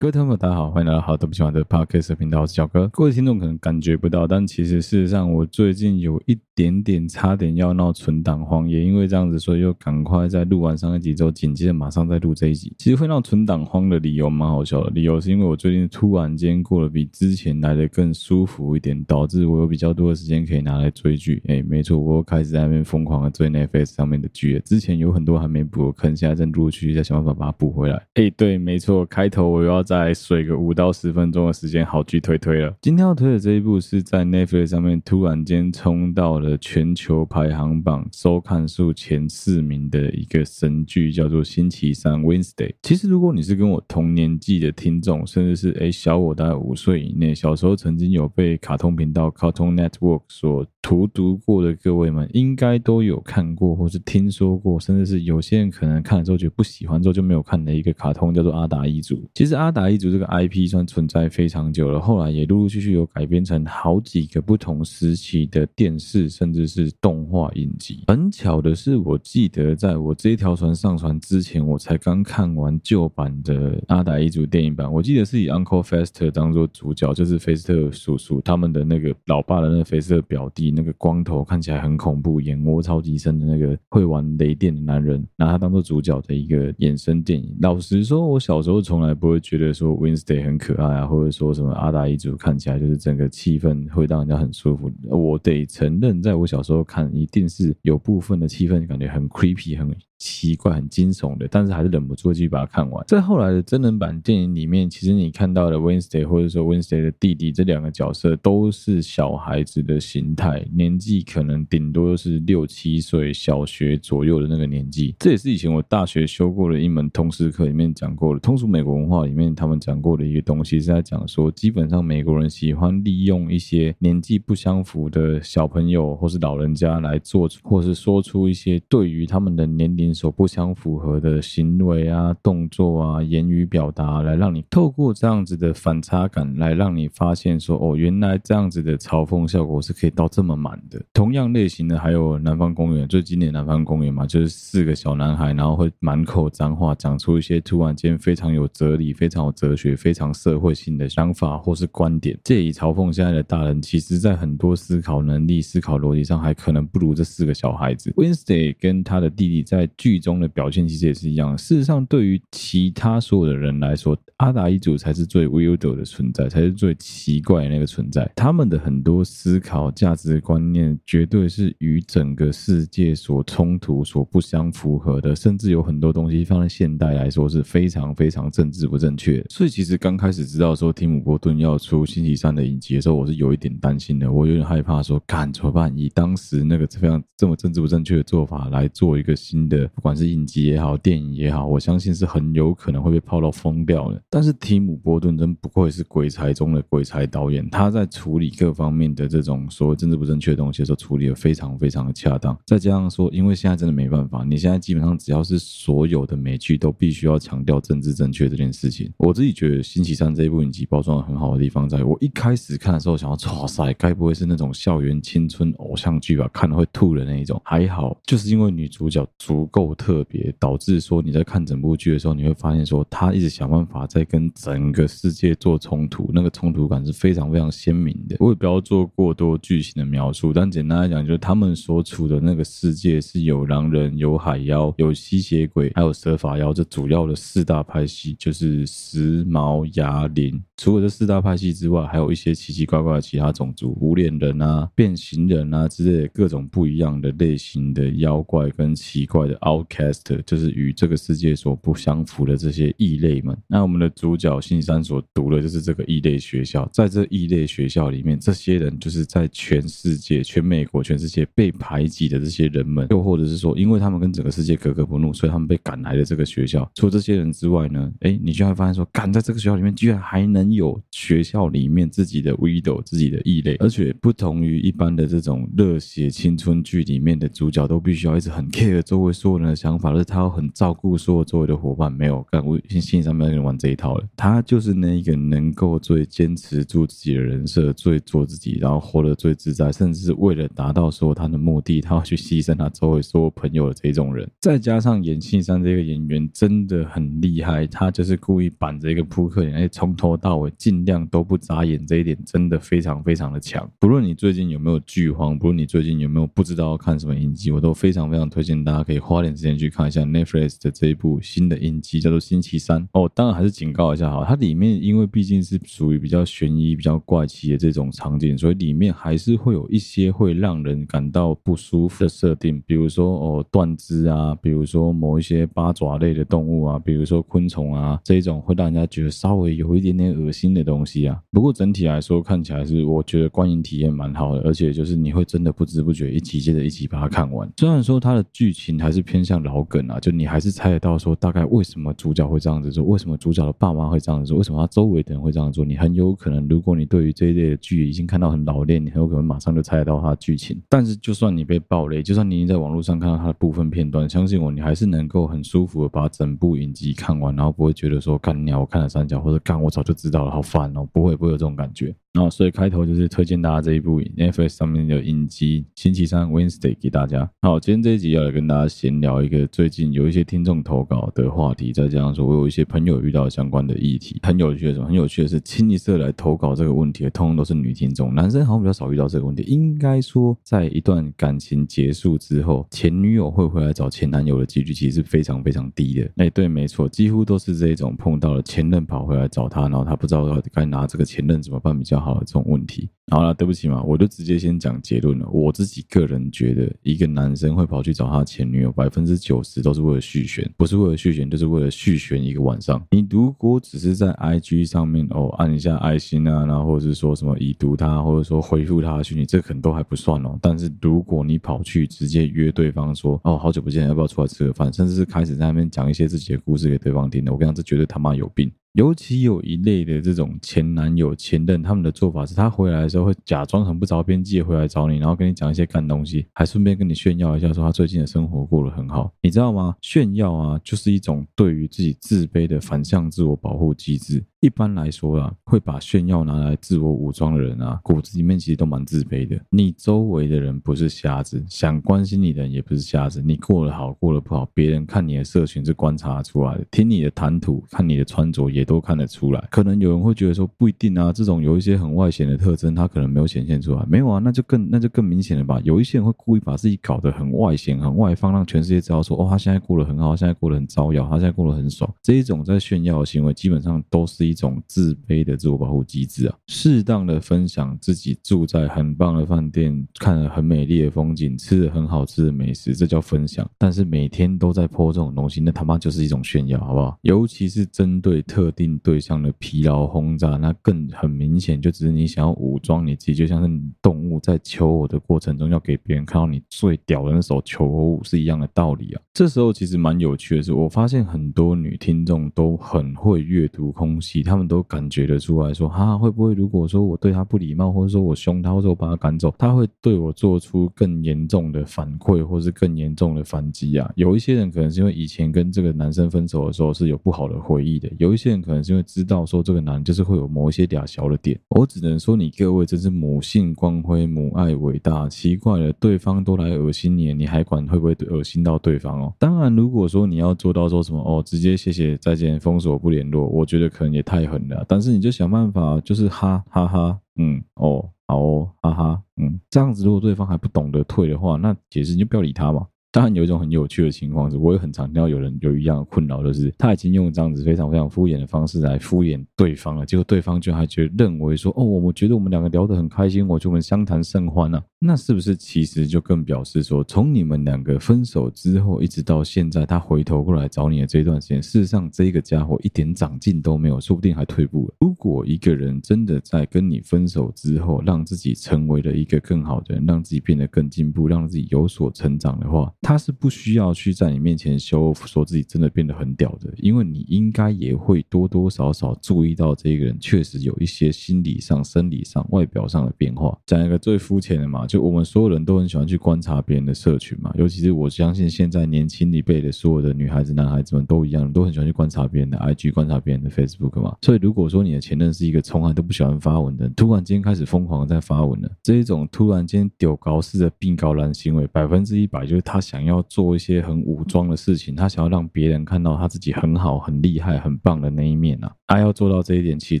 各位听众大家好，欢迎来到好久不喜欢的 Podcast 频道，我是小哥。各位听众可能感觉不到，但其实事实上，我最近有一点点差点要闹存档荒，也因为这样子，所以又赶快在录完上一集之后，紧接着马上再录这一集。其实会闹存档荒的理由蛮好笑的，理由是因为我最近突然间过得比之前来的更舒服一点，导致我有比较多的时间可以拿来追剧。哎，没错，我又开始在那边疯狂的追 Netflix 上面的剧。之前有很多还没补，可能现在正陆陆续续在想办法把它补回来。哎，对，没错，开头我又要。再睡个五到十分钟的时间，好剧推推了。今天要推的这一部是在 Netflix 上面突然间冲到了全球排行榜收看数前四名的一个神剧，叫做《星期三 Wednesday》。其实如果你是跟我同年纪的听众，甚至是诶小我大概五岁以内，小时候曾经有被卡通频道 Cartoon Network 所荼毒过的各位们，应该都有看过或是听说过，甚至是有些人可能看了之后觉得不喜欢之后就没有看的一个卡通，叫做《阿达一族》。其实阿达。阿达一族这个 IP 算存在非常久了，后来也陆陆续续有改编成好几个不同时期的电视，甚至是动画影集。很巧的是，我记得在我这条船上船之前，我才刚看完旧版的阿达一族电影版。我记得是以 Uncle Fester 当做主角，就是菲斯特叔叔他们的那个老爸的那个菲斯特表弟，那个光头看起来很恐怖、眼窝超级深的那个会玩雷电的男人，拿他当做主角的一个衍生电影。老实说，我小时候从来不会觉得。说 Wednesday 很可爱啊，或者说什么阿达一族看起来就是整个气氛会让人家很舒服。我得承认，在我小时候看，一定是有部分的气氛感觉很 creepy，很。奇怪，很惊悚的，但是还是忍不住继续把它看完。在后来的真人版电影里面，其实你看到的 Wednesday 或者说 Wednesday 的弟弟这两个角色，都是小孩子的形态，年纪可能顶多是六七岁，小学左右的那个年纪。这也是以前我大学修过的一门通识课里面讲过的，通俗美国文化里面他们讲过的一个东西，是在讲说，基本上美国人喜欢利用一些年纪不相符的小朋友或是老人家来做，或是说出一些对于他们的年龄。所不相符合的行为啊、动作啊、言语表达，来让你透过这样子的反差感，来让你发现说，哦，原来这样子的嘲讽效果是可以到这么满的。同样类型的还有《南方公园》，最经典《南方公园》嘛，就是四个小男孩，然后会满口脏话，讲出一些突然间非常有哲理、非常有哲学、非常社会性的想法或是观点，借以嘲讽现在的大人。其实，在很多思考能力、思考逻辑上，还可能不如这四个小孩子。Wednesday 跟他的弟弟在。剧中的表现其实也是一样。事实上，对于其他所有的人来说，阿达一族才是最 weird 的存在，才是最奇怪的那个存在。他们的很多思考、价值观念，绝对是与整个世界所冲突、所不相符合的。甚至有很多东西放在现代来说是非常非常政治不正确。所以，其实刚开始知道说提姆·波顿要出星期三的影集的时候，我是有一点担心的。我有点害怕说，干怎么办？以当时那个非常这么政治不正确的做法来做一个新的。不管是影集也好，电影也好，我相信是很有可能会被泡到疯掉的。但是提姆·波顿真不愧是鬼才中的鬼才导演，他在处理各方面的这种所谓政治不正确的东西的时候，处理的非常非常的恰当。再加上说，因为现在真的没办法，你现在基本上只要是所有的美剧都必须要强调政治正确这件事情。我自己觉得《星期三》这一部影集包装的很好的地方，在我一开始看的时候，想要哇塞，该不会是那种校园青春偶像剧吧？看了会吐的那一种。还好，就是因为女主角足够。够特别，导致说你在看整部剧的时候，你会发现说他一直想办法在跟整个世界做冲突，那个冲突感是非常非常鲜明的。我也不要做过多剧情的描述，但简单来讲，就是他们所处的那个世界是有狼人、有海妖、有吸血鬼，还有蛇发妖，这主要的四大派系就是石毛牙灵。除了这四大派系之外，还有一些奇奇怪怪的其他种族，无脸人啊、变形人啊之类的各种不一样的类型的妖怪跟奇怪的。Outcast 就是与这个世界所不相符的这些异类们。那我们的主角星期三所读的就是这个异类学校，在这异类学校里面，这些人就是在全世界、全美国、全世界被排挤的这些人们，又或者是说，因为他们跟整个世界格格不入，所以他们被赶来的这个学校。除了这些人之外呢，哎，你就会发现说，赶在这个学校里面，居然还能有学校里面自己的 widow，、自己的异类，而且不同于一般的这种热血青春剧里面的主角，都必须要一直很 care 周围说。所有人想法，是他要很照顾所有周围的伙伴。没有，干我信上面人玩这一套了。他就是那一个能够最坚持住自己的人设，最做自己，然后活得最自在，甚至是为了达到说他的目的，他要去牺牲他周围所有朋友的这种人。再加上演信三这个演员真的很厉害，他就是故意板着一个扑克脸，而且从头到尾尽量都不眨眼，这一点真的非常非常的强。不论你最近有没有剧荒，不论你最近有没有不知道要看什么影集，我都非常非常推荐大家可以花点时间去看一下 Netflix 的这一部新的影集，叫做《星期三》哦。当然还是警告一下哈，它里面因为毕竟是属于比较悬疑、比较怪奇的这种场景，所以里面还是会有一些会让人感到不舒服的设定，比如说哦断肢啊，比如说某一些八爪类的动物啊，比如说昆虫啊，这一种会让人家觉得稍微有一点点恶心的东西啊。不过整体来说，看起来是我觉得观影体验蛮好的，而且就是你会真的不知不觉一集接着一集把它看完。虽然说它的剧情还是偏向老梗啊，就你还是猜得到说大概为什么主角会这样子做，为什么主角的爸妈会这样子做，为什么他周围的人会这样做。你很有可能，如果你对于这一类的剧已经看到很老练，你很有可能马上就猜得到它的剧情。但是就算你被爆雷，就算你已经在网络上看到它的部分片段，相信我，你还是能够很舒服的把整部影集看完，然后不会觉得说干鸟我看了三角，或者干我早就知道了，好烦哦，不会不会有这种感觉。然后，所以开头就是推荐大家这一部 Netflix 上面的影集《星期三 Wednesday》给大家。好，今天这一集要来跟大家闲聊一个最近有一些听众投稿的话题，再加上说我有一些朋友遇到相关的议题，很有趣的什么？很有趣的是，清一色来投稿这个问题的，通通都是女听众，男生好像比较少遇到这个问题。应该说，在一段感情结束之后，前女友会回来找前男友的几率其实是非常非常低的。哎，对，没错，几乎都是这种碰到了前任跑回来找他，然后他不知道该拿这个前任怎么办比较好了这种问题。好了，对不起嘛，我就直接先讲结论了。我自己个人觉得，一个男生会跑去找他前女友，百分之九十都是为了续弦，不是为了续弦，就是为了续弦一个晚上。你如果只是在 IG 上面哦按一下爱心啊，然后或者是说什么已读他，或者说回复他的讯息，这可能都还不算哦。但是如果你跑去直接约对方说哦好久不见，要不要出来吃个饭，甚至是开始在那边讲一些自己的故事给对方听的，我跟你讲，这绝对他妈有病。尤其有一类的这种前男友、前任，他们的做法是他回来的时候会假装很不着边际回来找你，然后跟你讲一些干东西，还顺便跟你炫耀一下，说他最近的生活过得很好，你知道吗？炫耀啊，就是一种对于自己自卑的反向自我保护机制。一般来说啊，会把炫耀拿来自我武装的人啊，骨子里面其实都蛮自卑的。你周围的人不是瞎子，想关心你的人也不是瞎子。你过得好，过得不好，别人看你的社群是观察出来的，听你的谈吐，看你的穿着也也都看得出来。可能有人会觉得说不一定啊，这种有一些很外显的特征，他可能没有显现出来。没有啊，那就更那就更明显了吧。有一些人会故意把自己搞得很外显、很外放，让全世界知道说哦，他现在过得很好，现在过得很招摇，他现在过得很爽。这一种在炫耀的行为，基本上都是。一种自卑的自我保护机制啊，适当的分享自己住在很棒的饭店，看了很美丽的风景，吃了很好吃的美食，这叫分享。但是每天都在泼这种东西，那他妈就是一种炫耀，好不好？尤其是针对特定对象的疲劳轰炸，那更很明显，就只是你想要武装你自己，就像是动物在求偶的过程中，要给别人看到你最屌的那首求偶舞是一样的道理啊。这时候其实蛮有趣的是，我发现很多女听众都很会阅读空气。他们都感觉得出来说，哈，会不会如果说我对他不礼貌，或者说我凶他，或者我把他赶走，他会对我做出更严重的反馈，或是更严重的反击啊？有一些人可能是因为以前跟这个男生分手的时候是有不好的回忆的，有一些人可能是因为知道说这个男人就是会有某一些嗲小的点。我只能说你各位真是母性光辉，母爱伟大。奇怪了，对方都来恶心你，你还管会不会恶心到对方哦？当然，如果说你要做到说什么哦，直接谢谢再见，封锁不联络，我觉得可能也。太狠了，但是你就想办法，就是哈哈哈，嗯，哦，好哦，哈哈，嗯，这样子，如果对方还不懂得退的话，那其实你就不要理他嘛。当然有一种很有趣的情况是，我也很常听到有人有一样的困扰，就是他已经用这样子非常非常敷衍的方式来敷衍对方了，结果对方就还觉得认为说，哦，我觉得我们两个聊得很开心，我觉得我们相谈甚欢啊。那是不是其实就更表示说，从你们两个分手之后一直到现在，他回头过来找你的这段时间，事实上这个家伙一点长进都没有，说不定还退步了。如果一个人真的在跟你分手之后，让自己成为了一个更好的人，让自己变得更进步，让自己有所成长的话，他是不需要去在你面前修说自己真的变得很屌的，因为你应该也会多多少少注意到这个人确实有一些心理上、生理上、外表上的变化。讲一个最肤浅的嘛，就我们所有人都很喜欢去观察别人的社群嘛，尤其是我相信现在年轻一辈的所有的女孩子、男孩子们都一样，都很喜欢去观察别人的 IG、观察别人的 Facebook 嘛。所以如果说你的前任是一个从来都不喜欢发文的，突然间开始疯狂的在发文了，这一种突然间屌高式的病高蓝行为，百分之一百就是他想要做一些很武装的事情，他想要让别人看到他自己很好、很厉害、很棒的那一面啊。他要做到这一点，其实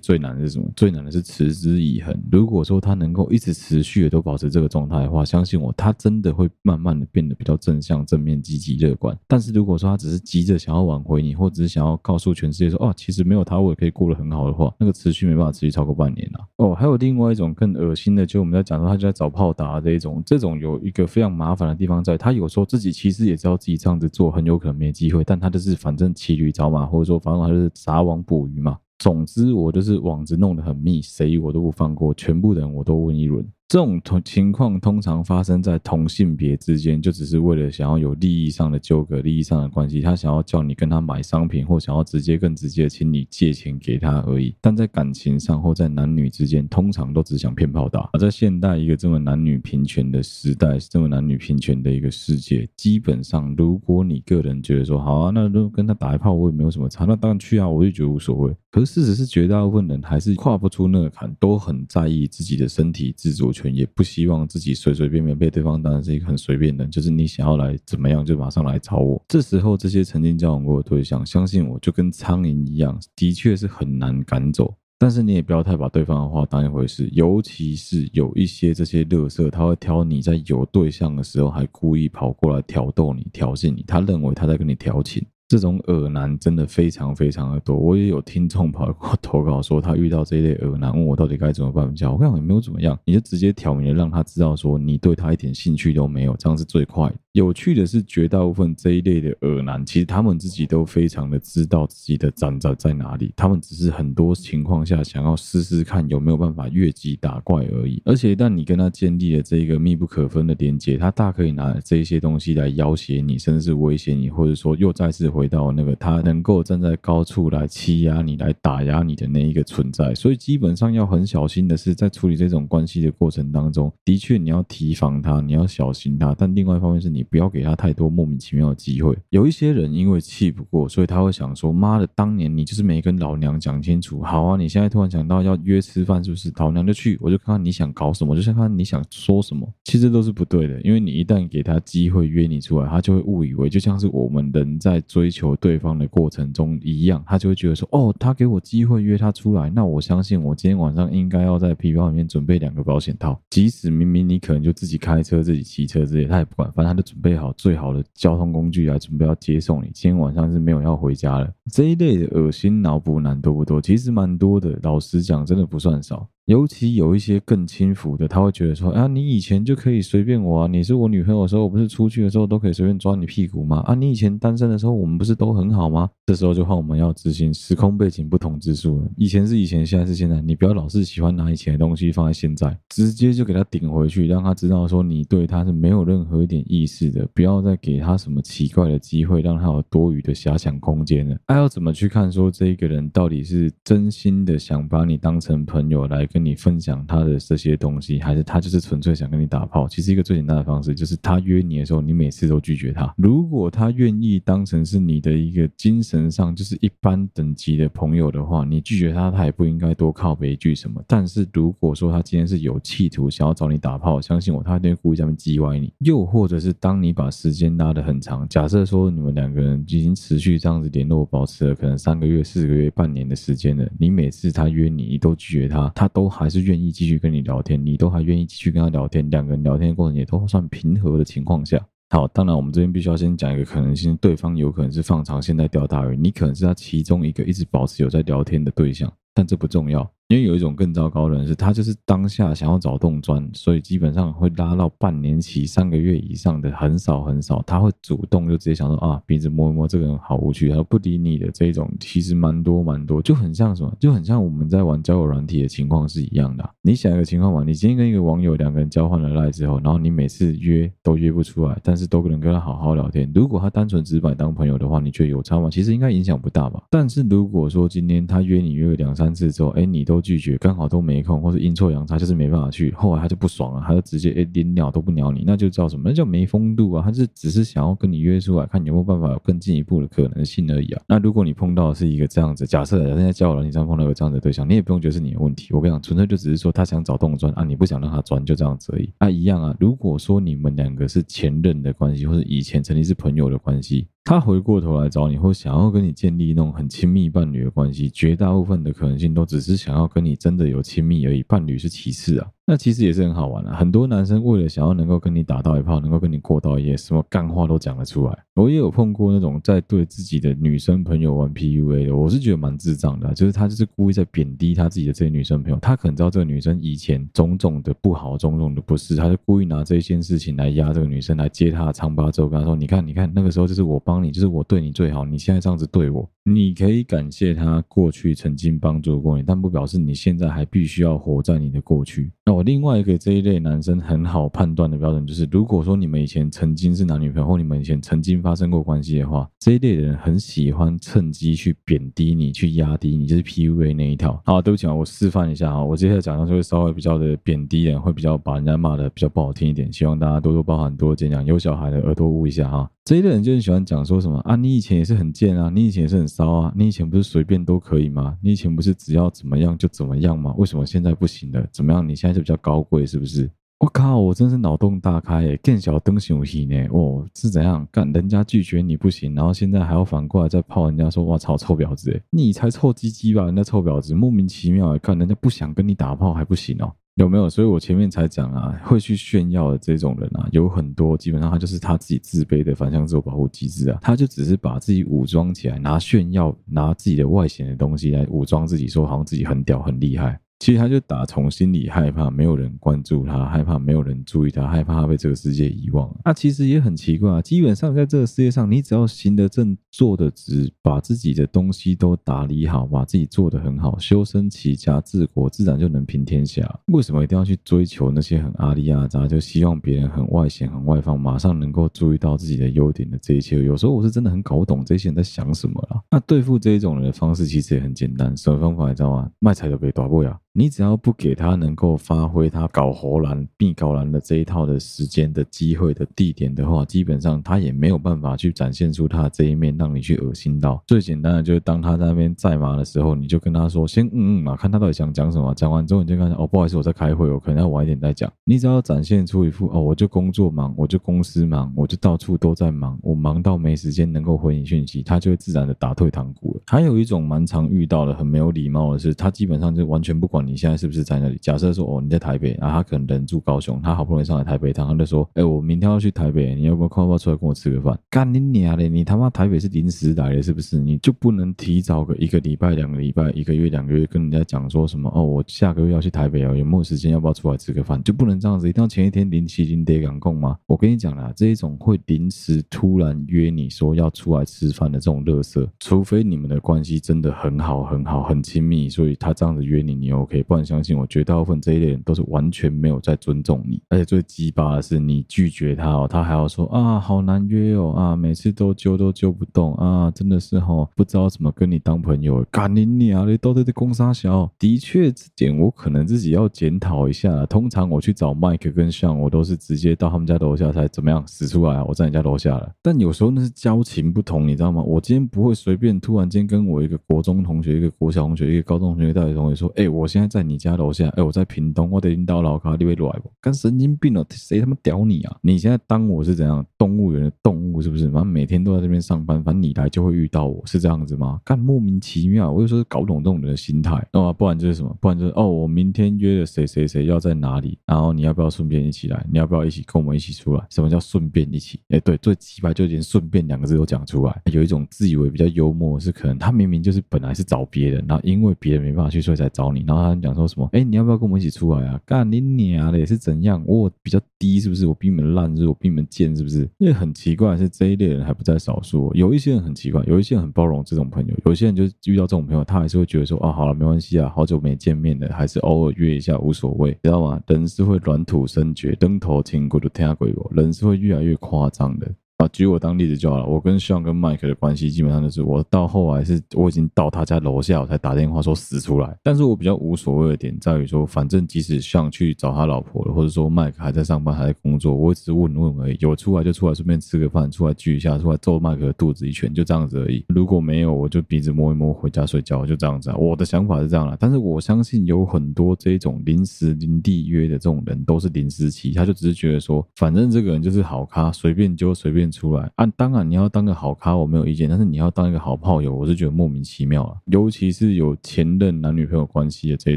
最难的是什么？最难的是持之以恒。如果说他能够一直持续的都保持这个状态的话，相信我，他真的会慢慢的变得比较正向、正面、积极、乐观。但是如果说他只是急着想要挽回你，或者是想要告诉全世界说，哦，其实没有他我也可以过得很好的话，那个持续没办法持续超过半年啊。哦，还有另外一种更恶心的，就我们在讲说他就在找炮打这一种，这种有一个非常麻烦的地方在，他有时候自己其实也知道自己这样子做很有可能没机会，但他就是反正骑驴找马，或者说反正他就是撒网捕鱼嘛。总之，我就是网子弄得很密，谁我都不放过，全部人我都问一轮。这种同情况通常发生在同性别之间，就只是为了想要有利益上的纠葛、利益上的关系，他想要叫你跟他买商品，或想要直接更直接的请你借钱给他而已。但在感情上或在男女之间，通常都只想骗炮打。而在现代一个这么男女平权的时代，这么男女平权的一个世界，基本上如果你个人觉得说好啊，那如果跟他打一炮我也没有什么差，那当然去啊，我就觉得无所谓。可是事实是，绝大部分人还是跨不出那个坎，都很在意自己的身体自主权，也不希望自己随随便便被对方当成是一个很随便的，就是你想要来怎么样就马上来找我。这时候，这些曾经交往过的对象，相信我就跟苍蝇一样，的确是很难赶走。但是你也不要太把对方的话当一回事，尤其是有一些这些乐色，他会挑你在有对象的时候，还故意跑过来挑逗你、挑衅你，他认为他在跟你调情。这种恶男真的非常非常的多，我也有听众跑过投稿说他遇到这一类恶男，问我到底该怎么办比较？我看也没有怎么样，你就直接挑明了让他知道说你对他一点兴趣都没有，这样是最快。有趣的是，绝大部分这一类的恶男，其实他们自己都非常的知道自己的长在哪里，他们只是很多情况下想要试试看有没有办法越级打怪而已。而且一旦你跟他建立了这个密不可分的连接，他大可以拿这些东西来要挟你，甚至是威胁你，或者说又再次回。回到那个他能够站在高处来欺压你、来打压你的那一个存在，所以基本上要很小心的是，在处理这种关系的过程当中，的确你要提防他，你要小心他，但另外一方面是你不要给他太多莫名其妙的机会。有一些人因为气不过，所以他会想说：“妈的，当年你就是没跟老娘讲清楚，好啊，你现在突然想到要约吃饭，是不是？老娘就去，我就看看你想搞什么，就想看看你想说什么。其实都是不对的，因为你一旦给他机会约你出来，他就会误以为就像是我们人在追。求对方的过程中一样，他就会觉得说：“哦，他给我机会约他出来，那我相信我今天晚上应该要在皮包里面准备两个保险套。即使明明你可能就自己开车、自己骑车之类，他也不管，反正他就准备好最好的交通工具来准备要接送你。今天晚上是没有要回家了。这一类的恶心脑补男多不多？其实蛮多的，老实讲，真的不算少。”尤其有一些更轻浮的，他会觉得说：“啊，你以前就可以随便我啊，你是我女朋友的时候，我不是出去的时候都可以随便抓你屁股吗？啊，你以前单身的时候，我们不是都很好吗？”这时候就换我们要执行时空背景不同之术了。以前是以前，现在是现在，你不要老是喜欢拿以前的东西放在现在，直接就给他顶回去，让他知道说你对他是没有任何一点意思的，不要再给他什么奇怪的机会，让他有多余的遐想空间了。还要怎么去看说这一个人到底是真心的想把你当成朋友来跟你分享他的这些东西，还是他就是纯粹想跟你打炮？其实一个最简单的方式就是他约你的时候，你每次都拒绝他。如果他愿意当成是你的一个精神上就是一般等级的朋友的话，你拒绝他，他也不应该多靠北一句什么。但是如果说他今天是有企图想要找你打炮，相信我，他一定会故意在那边叽歪你。又或者是当你把时间拉得很长，假设说你们两个人已经持续这样子联络，保持了可能三个月、四个月、半年的时间了，你每次他约你，你都拒绝他，他都还是愿意继续跟你聊天，你都还愿意继续跟他聊天，两个人聊天过程也都算平和的情况下，好，当然我们这边必须要先讲一个可能性，对方有可能是放长线在钓大鱼，你可能是他其中一个一直保持有在聊天的对象，但这不重要。因为有一种更糟糕的人是，他就是当下想要找洞钻，所以基本上会拉到半年期、三个月以上的很少很少，他会主动就直接想说啊，鼻子摸一摸，这个人好无趣，他不理你的这一种，其实蛮多蛮多，就很像什么，就很像我们在玩交友软体的情况是一样的。你想一个情况嘛，你今天跟一个网友两个人交换了赖之后，然后你每次约都约不出来，但是都能跟他好好聊天。如果他单纯只把当朋友的话，你觉得有差吗？其实应该影响不大吧。但是如果说今天他约你约了两三次之后，哎，你都拒绝，刚好都没空，或是阴错阳差就是没办法去，后来他就不爽了，他就直接哎连鸟都不鸟你，那就叫什么？那叫没风度啊！他是只是想要跟你约出来，看你有没有办法有更进一步的可能性而已啊。那如果你碰到是一个这样子，假设人家交友软体上碰到一个这样子的对象，你也不用觉得是你的问题。我跟你讲，纯粹就只是说他想找洞钻啊，你不想让他钻，就这样子而已。啊，一样啊。如果说你们两个是前任的关系，或者以前曾经是朋友的关系。他回过头来找你，或想要跟你建立那种很亲密伴侣的关系，绝大部分的可能性都只是想要跟你真的有亲密而已，伴侣是其次啊。那其实也是很好玩的，很多男生为了想要能够跟你打到一炮，能够跟你过到一夜，什么干话都讲得出来。我也有碰过那种在对自己的女生朋友玩 PUA 的，我是觉得蛮智障的，就是他就是故意在贬低他自己的这些女生朋友，他可能知道这个女生以前种种的不好，种种的不是，他就故意拿这一件事情来压这个女生，来揭她的疮疤之后跟他说：“你看，你看，那个时候就是我帮你，就是我对你最好，你现在这样子对我，你可以感谢他过去曾经帮助过你，但不表示你现在还必须要活在你的过去。”那我另外一个这一。类男生很好判断的标准就是，如果说你们以前曾经是男女朋友，或你们以前曾经发生过关系的话，这一类的人很喜欢趁机去贬低你，去压低你，就是 PUA 那一套。好，对不起啊，我示范一下啊，我接下来讲的就会稍微比较的贬低人，会比较把人家骂的比较不好听一点，希望大家多多包涵，多多见谅。有小孩的耳朵捂一下哈。这一类人就很喜欢讲说什么啊，你以前也是很贱啊，你以前也是很骚啊，你以前不是随便都可以吗？你以前不是只要怎么样就怎么样吗？为什么现在不行了？怎么样？你现在就比较高贵是不是？我靠！我真是脑洞大开诶，更小灯熊戏呢？哦，是怎样干？人家拒绝你不行，然后现在还要反过来再泡人家说，哇操，臭婊子，你才臭鸡鸡吧？人家臭婊子，莫名其妙，看人家不想跟你打炮还不行哦？有没有？所以我前面才讲啊，会去炫耀的这种人啊，有很多，基本上他就是他自己自卑的反向自我保护机制啊，他就只是把自己武装起来，拿炫耀，拿自己的外显的东西来武装自己，说好像自己很屌很厉害。其实他就打从心里害怕没有人关注他，害怕没有人注意他，害怕他被这个世界遗忘。那其实也很奇怪啊，基本上在这个世界上，你只要行得正、坐得直，把自己的东西都打理好，把自己做得很好，修身齐家治国，自然就能平天下。为什么一定要去追求那些很阿里阿扎，就希望别人很外显、很外放，马上能够注意到自己的优点的这一切？有时候我是真的很搞不懂这些人在想什么了。那对付这一种人的方式其实也很简单，什么方法你知道吗？卖菜都被打过呀。你只要不给他能够发挥他搞喉兰、必搞兰的这一套的时间的机会的地点的话，基本上他也没有办法去展现出他的这一面，让你去恶心到。最简单的就是当他在那边在忙的时候，你就跟他说先嗯嗯嘛，看他到底想讲什么。讲完之后你就跟他哦，不好意思，我在开会，我可能要晚一点再讲。你只要展现出一副哦，我就工作忙，我就公司忙，我就到处都在忙，我忙到没时间能够回你讯息，他就会自然的打退堂鼓了。还有一种蛮常遇到的很没有礼貌的是，他基本上就完全不管。你现在是不是在那里？假设说哦，你在台北，然后他可能人住高雄，他好不容易上来台北一趟，他就说：“哎，我明天要去台北，你要不要快快出来跟我吃个饭？”干你娘嘞！你他妈台北是临时来的，是不是？你就不能提早个一个礼拜、两个礼拜、一个月、两个月跟人家讲说什么？哦，我下个月要去台北哦，有没有时间？要不要出来吃个饭？就不能这样子，一定要前一天临期临得赶供吗？我跟你讲啦，这一种会临时突然约你说要出来吃饭的这种乐色，除非你们的关系真的很好、很好、很亲密，所以他这样子约你，你 OK。不然相信我，绝大部分这一类人都是完全没有在尊重你，而且最鸡巴的是你拒绝他哦，他还要说啊好难约哦啊，每次都揪都揪不动啊，真的是哦，不知道怎么跟你当朋友。干你娘嘞，都在这攻三小，的确这点我可能自己要检讨一下。通常我去找 Mike 跟 Sean，我都是直接到他们家楼下才怎么样死出来，我在你家楼下了。但有时候那是交情不同，你知道吗？我今天不会随便突然间跟我一个国中同学、一个国小同学、一个高中同学、大学同学说，哎，我现在你家楼下，哎，我在屏东，我得领导老卡，你会来不？跟神经病了，谁他妈屌你啊？你现在当我是怎样动物园的动物是不是？反正每天都在这边上班，反正你来就会遇到我，是这样子吗？干莫名其妙，我就说搞不懂这种人的心态。那么不然就是什么？不然就是哦，我明天约了谁谁谁要在哪里，然后你要不要顺便一起来？你要不要一起跟我们一起出来？什么叫顺便一起？哎，对，最奇葩就连顺便两个字都讲出来。有一种自以为比较幽默，是可能他明明就是本来是找别人，然后因为别人没办法去，所以才找你，然后他讲说什么？哎，你要不要跟我们一起出来啊？干你娘的，也是怎样？我比较低是不是？我比你们烂是不是？我比你们贱是不是？因为很奇怪是这一类人还不在少数，有一些人很奇怪，有一些人很包容这种朋友，有些人就遇到这种朋友，他还是会觉得说，啊，好了，没关系啊，好久没见面了，还是偶尔约一下无所谓，知道吗？人是会软土生绝，登头听过的听下鬼，人是会越来越夸张的。啊，举我当例子就好了。我跟希望跟麦克的关系基本上就是，我到后来是我已经到他家楼下，我才打电话说死出来。但是我比较无所谓的点在于说，反正即使 Sean 去找他老婆了，或者说麦克还在上班还在工作，我只是问问而已。有出来就出来，顺便吃个饭，出来聚一下，出来揍麦克的肚子一拳，就这样子而已。如果没有，我就鼻子摸一摸，回家睡觉，就这样子啊。我的想法是这样啦。但是我相信有很多这种临时临地约的这种人，都是临时起，他就只是觉得说，反正这个人就是好咖，随便就随便出来啊当。然，你要当个好咖，我没有意见。但是你要当一个好炮友，我是觉得莫名其妙啊。尤其是有前任男女朋友关系的这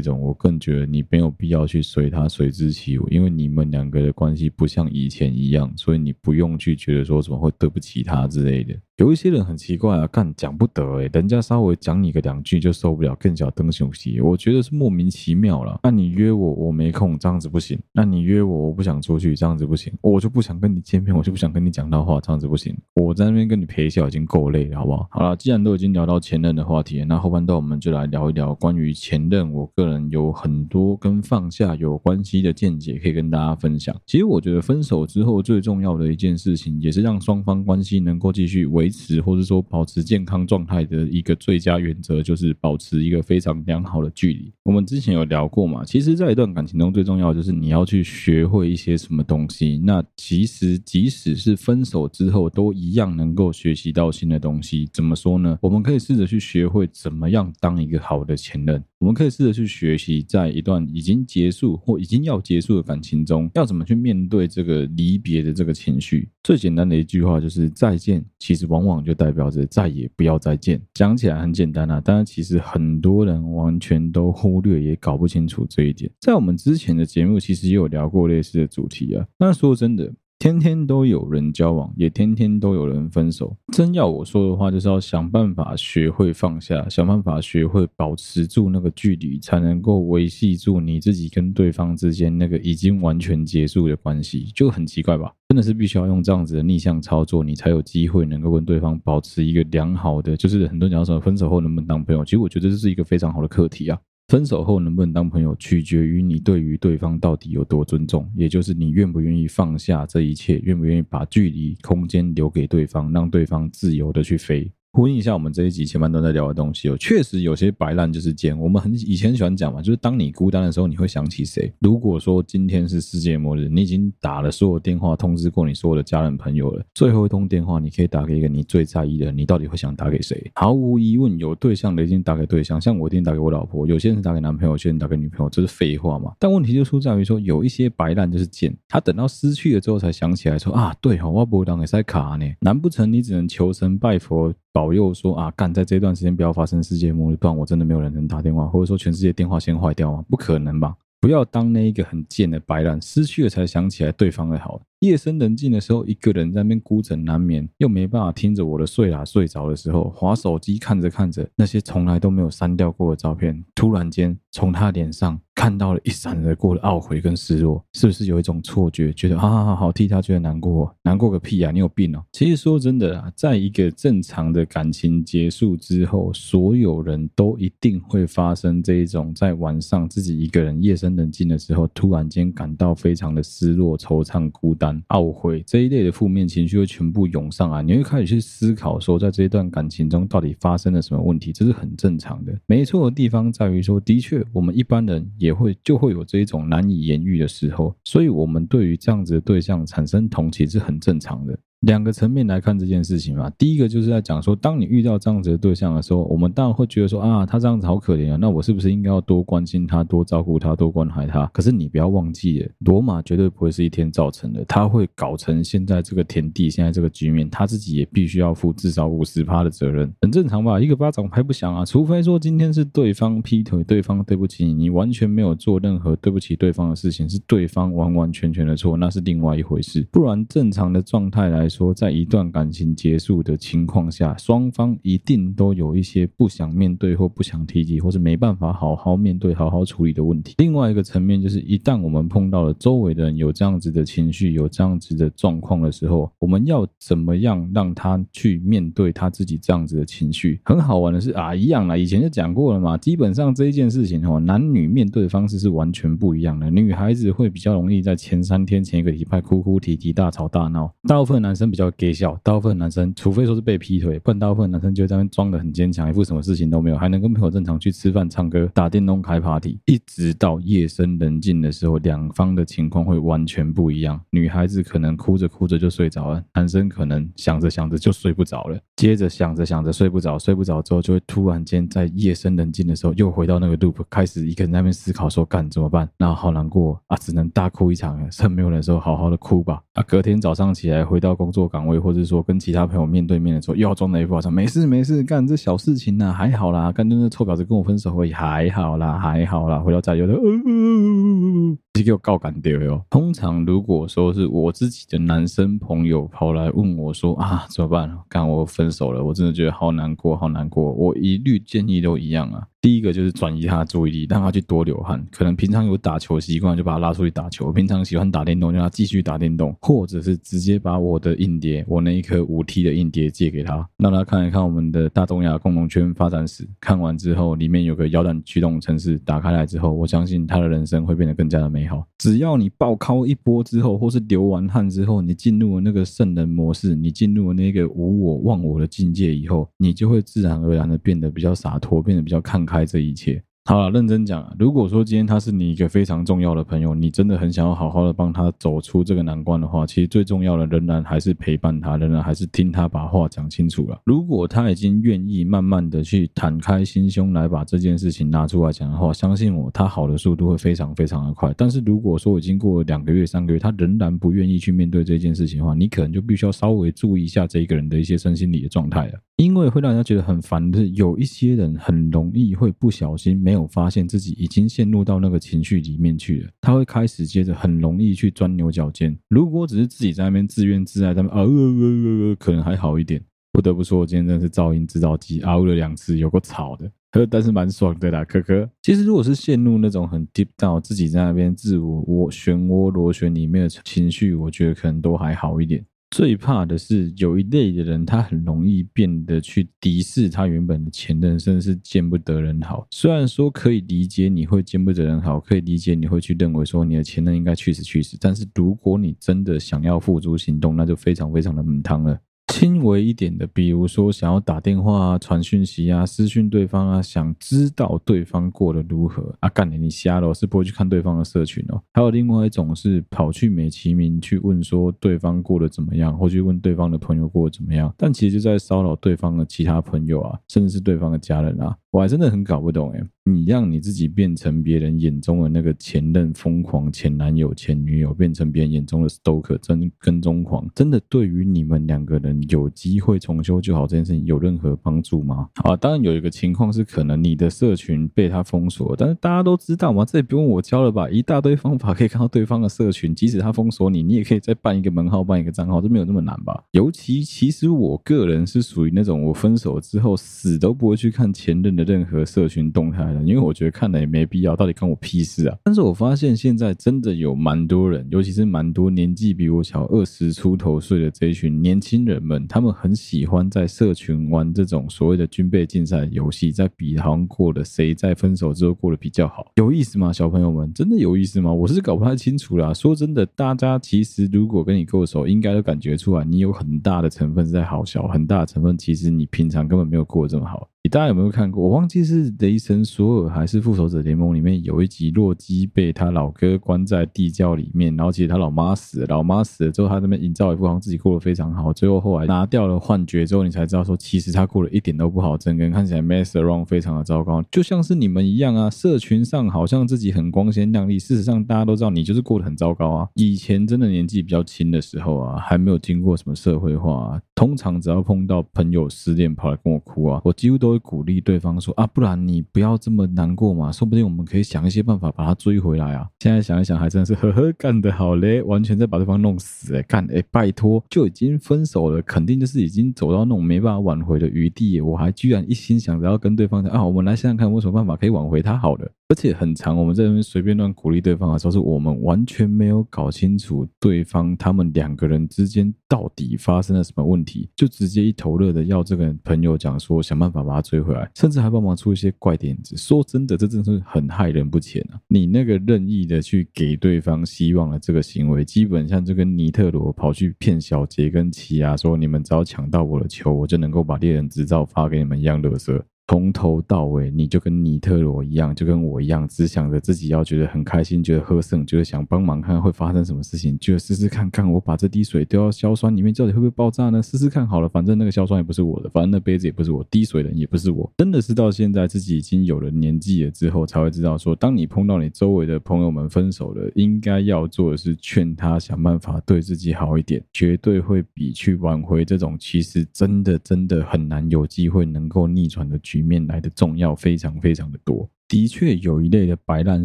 种，我更觉得你没有必要去随他随之其舞，因为你们两个的关系不像以前一样，所以你不用去觉得说什么会对不起他之类的。有一些人很奇怪啊，干讲不得诶，人家稍微讲你个两句就受不了，更小灯休息，我觉得是莫名其妙了。那你约我，我没空，这样子不行；那你约我，我不想出去，这样子不行。我就不想跟你见面，我就不想跟你讲到话，这样子不行。我在那边跟你陪笑已经够累了，好不好？好了，既然都已经聊到前任的话题，那后半段我们就来聊一聊关于前任。我个人有很多跟放下有关系的见解可以跟大家分享。其实我觉得分手之后最重要的一件事情，也是让双方关系能够继续维。维持或者说保持健康状态的一个最佳原则，就是保持一个非常良好的距离。我们之前有聊过嘛？其实，在一段感情中，最重要就是你要去学会一些什么东西。那其实，即使是分手之后，都一样能够学习到新的东西。怎么说呢？我们可以试着去学会怎么样当一个好的前任。我们可以试着去学习，在一段已经结束或已经要结束的感情中，要怎么去面对这个离别的这个情绪。最简单的一句话就是再见，其实往往就代表着再也不要再见。讲起来很简单啊，但是其实很多人完全都忽略，也搞不清楚这一点。在我们之前的节目，其实也有聊过类似的主题啊。那说真的。天天都有人交往，也天天都有人分手。真要我说的话，就是要想办法学会放下，想办法学会保持住那个距离，才能够维系住你自己跟对方之间那个已经完全结束的关系。就很奇怪吧？真的是必须要用这样子的逆向操作，你才有机会能够跟对方保持一个良好的。就是很多人讲说，分手后能不能当朋友？其实我觉得这是一个非常好的课题啊。分手后能不能当朋友，取决于你对于对方到底有多尊重，也就是你愿不愿意放下这一切，愿不愿意把距离、空间留给对方，让对方自由的去飞。呼应一下我们这一集前半段在聊的东西哦，确实有些白烂就是贱。我们很以前喜欢讲嘛，就是当你孤单的时候，你会想起谁？如果说今天是世界末日，你已经打了所有电话通知过你所有的家人朋友了，最后一通电话你可以打给一个你最在意的人，你到底会想打给谁？毫无疑问，有对象的已经打给对象，像我一定打给我老婆，有些人打给男朋友，有些人打给女朋友，这是废话嘛。但问题就出在于说，有一些白烂就是贱，他等到失去了之后才想起来说啊，对哈，我不当给塞卡呢，难不成你只能求神拜佛？保佑说啊，干在这段时间不要发生世界末日，不然我真的没有人能打电话，或者说全世界电话先坏掉吗？不可能吧？不要当那一个很贱的白烂，失去了才想起来对方的好。夜深人静的时候，一个人在那边孤枕难眠，又没办法听着我的睡啦睡着的时候，滑手机看着看着那些从来都没有删掉过的照片，突然间从他脸上。看到了一闪而过的懊悔跟失落，是不是有一种错觉，觉得啊，好好好，替他觉得难过，难过个屁啊！你有病哦！其实说真的啊，在一个正常的感情结束之后，所有人都一定会发生这一种，在晚上自己一个人夜深人静的时候，突然间感到非常的失落、惆怅、孤单、懊悔这一类的负面情绪会全部涌上来，你会开始去思考说，在这一段感情中到底发生了什么问题，这是很正常的。没错的地方在于说，的确，我们一般人也。会就会有这一种难以言喻的时候，所以我们对于这样子的对象产生同情是很正常的。两个层面来看这件事情嘛，第一个就是在讲说，当你遇到这样子的对象的时候，我们当然会觉得说啊，他这样子好可怜啊，那我是不是应该要多关心他、多照顾他、多关怀他？可是你不要忘记，罗马绝对不会是一天造成的，他会搞成现在这个田地、现在这个局面，他自己也必须要负至少五十趴的责任，很正常吧？一个巴掌拍不响啊，除非说今天是对方劈腿，对方对不起你，你完全没有做任何对不起对方的事情，是对方完完全全的错，那是另外一回事。不然正常的状态来说。在一段感情结束的情况下，双方一定都有一些不想面对或不想提及，或是没办法好好面对、好好处理的问题。另外一个层面就是，一旦我们碰到了周围的人有这样子的情绪、有这样子的状况的时候，我们要怎么样让他去面对他自己这样子的情绪？很好玩的是啊，一样啦，以前就讲过了嘛。基本上这一件事情哦，男女面对的方式是完全不一样的。女孩子会比较容易在前三天、前一个礼拜哭哭啼啼、大吵大闹；大部分男生比较给笑，大部分男生除非说是被劈腿，不然大部分男生就在那边装得很坚强，一副什么事情都没有，还能跟朋友正常去吃饭、唱歌、打电动、开 party。一直到夜深人静的时候，两方的情况会完全不一样。女孩子可能哭着哭着就睡着了，男生可能想着想着就睡不着了，接着想着想着睡不着，睡不着之后就会突然间在夜深人静的时候又回到那个 loop，开始一个人在那边思考说干怎么办？那好难过啊，只能大哭一场了。趁没有人的时候好好的哭吧。啊，隔天早上起来回到工作岗位，或者说跟其他朋友面对面的时候，又要装的一副好像没事没事，干这小事情呢、还好啦，干那个臭婊子跟我分手而已，还好啦，还好啦。回到家有的，嗯，直接直接给我告感掉哟。通常如果说是我自己的男生朋友跑来问我说啊，怎么办？干我分手了，我真的觉得好难过，好难过。我一律建议都一样啊。第一个就是转移他的注意力，让他去多流汗。可能平常有打球习惯，就把他拉出去打球；平常喜欢打电动，让他继续打电动，或者是直接把我的硬碟，我那一颗五 T 的硬碟借给他，让他看一看我们的大东亚共荣圈发展史。看完之后，里面有个摇篮驱动程式，打开来之后，我相信他的人生会变得更加的美好。只要你爆尻一波之后，或是流完汗之后，你进入了那个圣人模式，你进入了那个无我忘我的境界以后，你就会自然而然的变得比较洒脱，变得比较看。开这一切。好了，认真讲啊，如果说今天他是你一个非常重要的朋友，你真的很想要好好的帮他走出这个难关的话，其实最重要的仍然还是陪伴他，仍然还是听他把话讲清楚了。如果他已经愿意慢慢的去坦开心胸来把这件事情拿出来讲的话，相信我，他好的速度会非常非常的快。但是如果说已经过了两个月、三个月，他仍然不愿意去面对这件事情的话，你可能就必须要稍微注意一下这一个人的一些身心理的状态了。因为会让人家觉得很烦的是，有一些人很容易会不小心没有发现自己已经陷入到那个情绪里面去了，他会开始接着很容易去钻牛角尖。如果只是自己在那边自怨自艾，在那边啊呃呃呃，可能还好一点。不得不说，我今天真的是噪音制造机，嗷了两次，有够吵的，呵但是蛮爽的啦，可可。其实如果是陷入那种很 deep down，自己在那边自我我漩涡螺旋里面的情绪，我觉得可能都还好一点。最怕的是有一类的人，他很容易变得去敌视他原本的前任，甚至是见不得人好。虽然说可以理解你会见不得人好，可以理解你会去认为说你的前任应该去死去死，但是如果你真的想要付诸行动，那就非常非常的母汤了。轻微一点的，比如说想要打电话啊、传讯息啊、私讯对方啊，想知道对方过得如何啊？干你你瞎了，是不会去看对方的社群哦。还有另外一种是跑去美其名去问说对方过得怎么样，或去问对方的朋友过得怎么样，但其实就在骚扰对方的其他朋友啊，甚至是对方的家人啊。我还真的很搞不懂诶，你让你自己变成别人眼中的那个前任、疯狂前男友、前女友，变成别人眼中的 stalker 真跟踪狂，真的对于你们两个人有机会重修旧好这件事情有任何帮助吗？啊，当然有一个情况是可能你的社群被他封锁，但是大家都知道嘛，这也不用我教了吧？一大堆方法可以看到对方的社群，即使他封锁你，你也可以再办一个门号、办一个账号，这没有那么难吧？尤其其实我个人是属于那种我分手之后死都不会去看前任的。任何社群动态的，因为我觉得看了也没必要，到底关我屁事啊！但是我发现现在真的有蛮多人，尤其是蛮多年纪比我小二十出头岁的这一群年轻人们，他们很喜欢在社群玩这种所谓的军备竞赛游戏，在比好像过的谁在分手之后过得比较好，有意思吗？小朋友们，真的有意思吗？我是搞不太清楚啦。说真的，大家其实如果跟你够熟，应该都感觉出来，你有很大的成分是在好笑，很大的成分其实你平常根本没有过得这么好。你大家有没有看过？我忘记是雷神索尔还是复仇者联盟里面有一集，洛基被他老哥关在地窖里面，然后其实他老妈死了，老妈死了之后，他这边营造一副好像自己过得非常好，最后后来拿掉了幻觉之后，你才知道说其实他过得一点都不好，整个人看起来 mess around 非常的糟糕，就像是你们一样啊，社群上好像自己很光鲜亮丽，事实上大家都知道你就是过得很糟糕啊。以前真的年纪比较轻的时候啊，还没有经过什么社会化啊，通常只要碰到朋友失恋跑来跟我哭啊，我几乎都。会鼓励对方说啊，不然你不要这么难过嘛，说不定我们可以想一些办法把他追回来啊。现在想一想，还真是呵呵干得好嘞，完全在把对方弄死哎，干哎，拜托，就已经分手了，肯定就是已经走到那种没办法挽回的余地，我还居然一心想着要跟对方讲啊，我们来想想看，有什么办法可以挽回他好了。而且很长，我们在那边随便乱鼓励对方的时候，是我们完全没有搞清楚对方他们两个人之间到底发生了什么问题，就直接一头热的要这个朋友讲说想办法把他追回来，甚至还帮忙出一些怪点子。说真的，这真的是很害人不浅啊！你那个任意的去给对方希望的这个行为，基本上就跟尼特罗跑去骗小杰跟奇犽说，你们只要抢到我的球，我就能够把猎人执照发给你们一样乐色。从头到尾，你就跟尼特罗一样，就跟我一样，只想着自己要觉得很开心，觉得喝剩，觉得想帮忙看看会发生什么事情，就试试看看我把这滴水丢到硝酸里面，到底会不会爆炸呢？试试看好了，反正那个硝酸也不是我的，反正那杯子也不是我，滴水的也不是我。真的是到现在自己已经有了年纪了之后，才会知道说，当你碰到你周围的朋友们分手了，应该要做的是劝他想办法对自己好一点，绝对会比去挽回这种其实真的真的很难有机会能够逆转的局局面来的重要，非常非常的多。的确有一类的白烂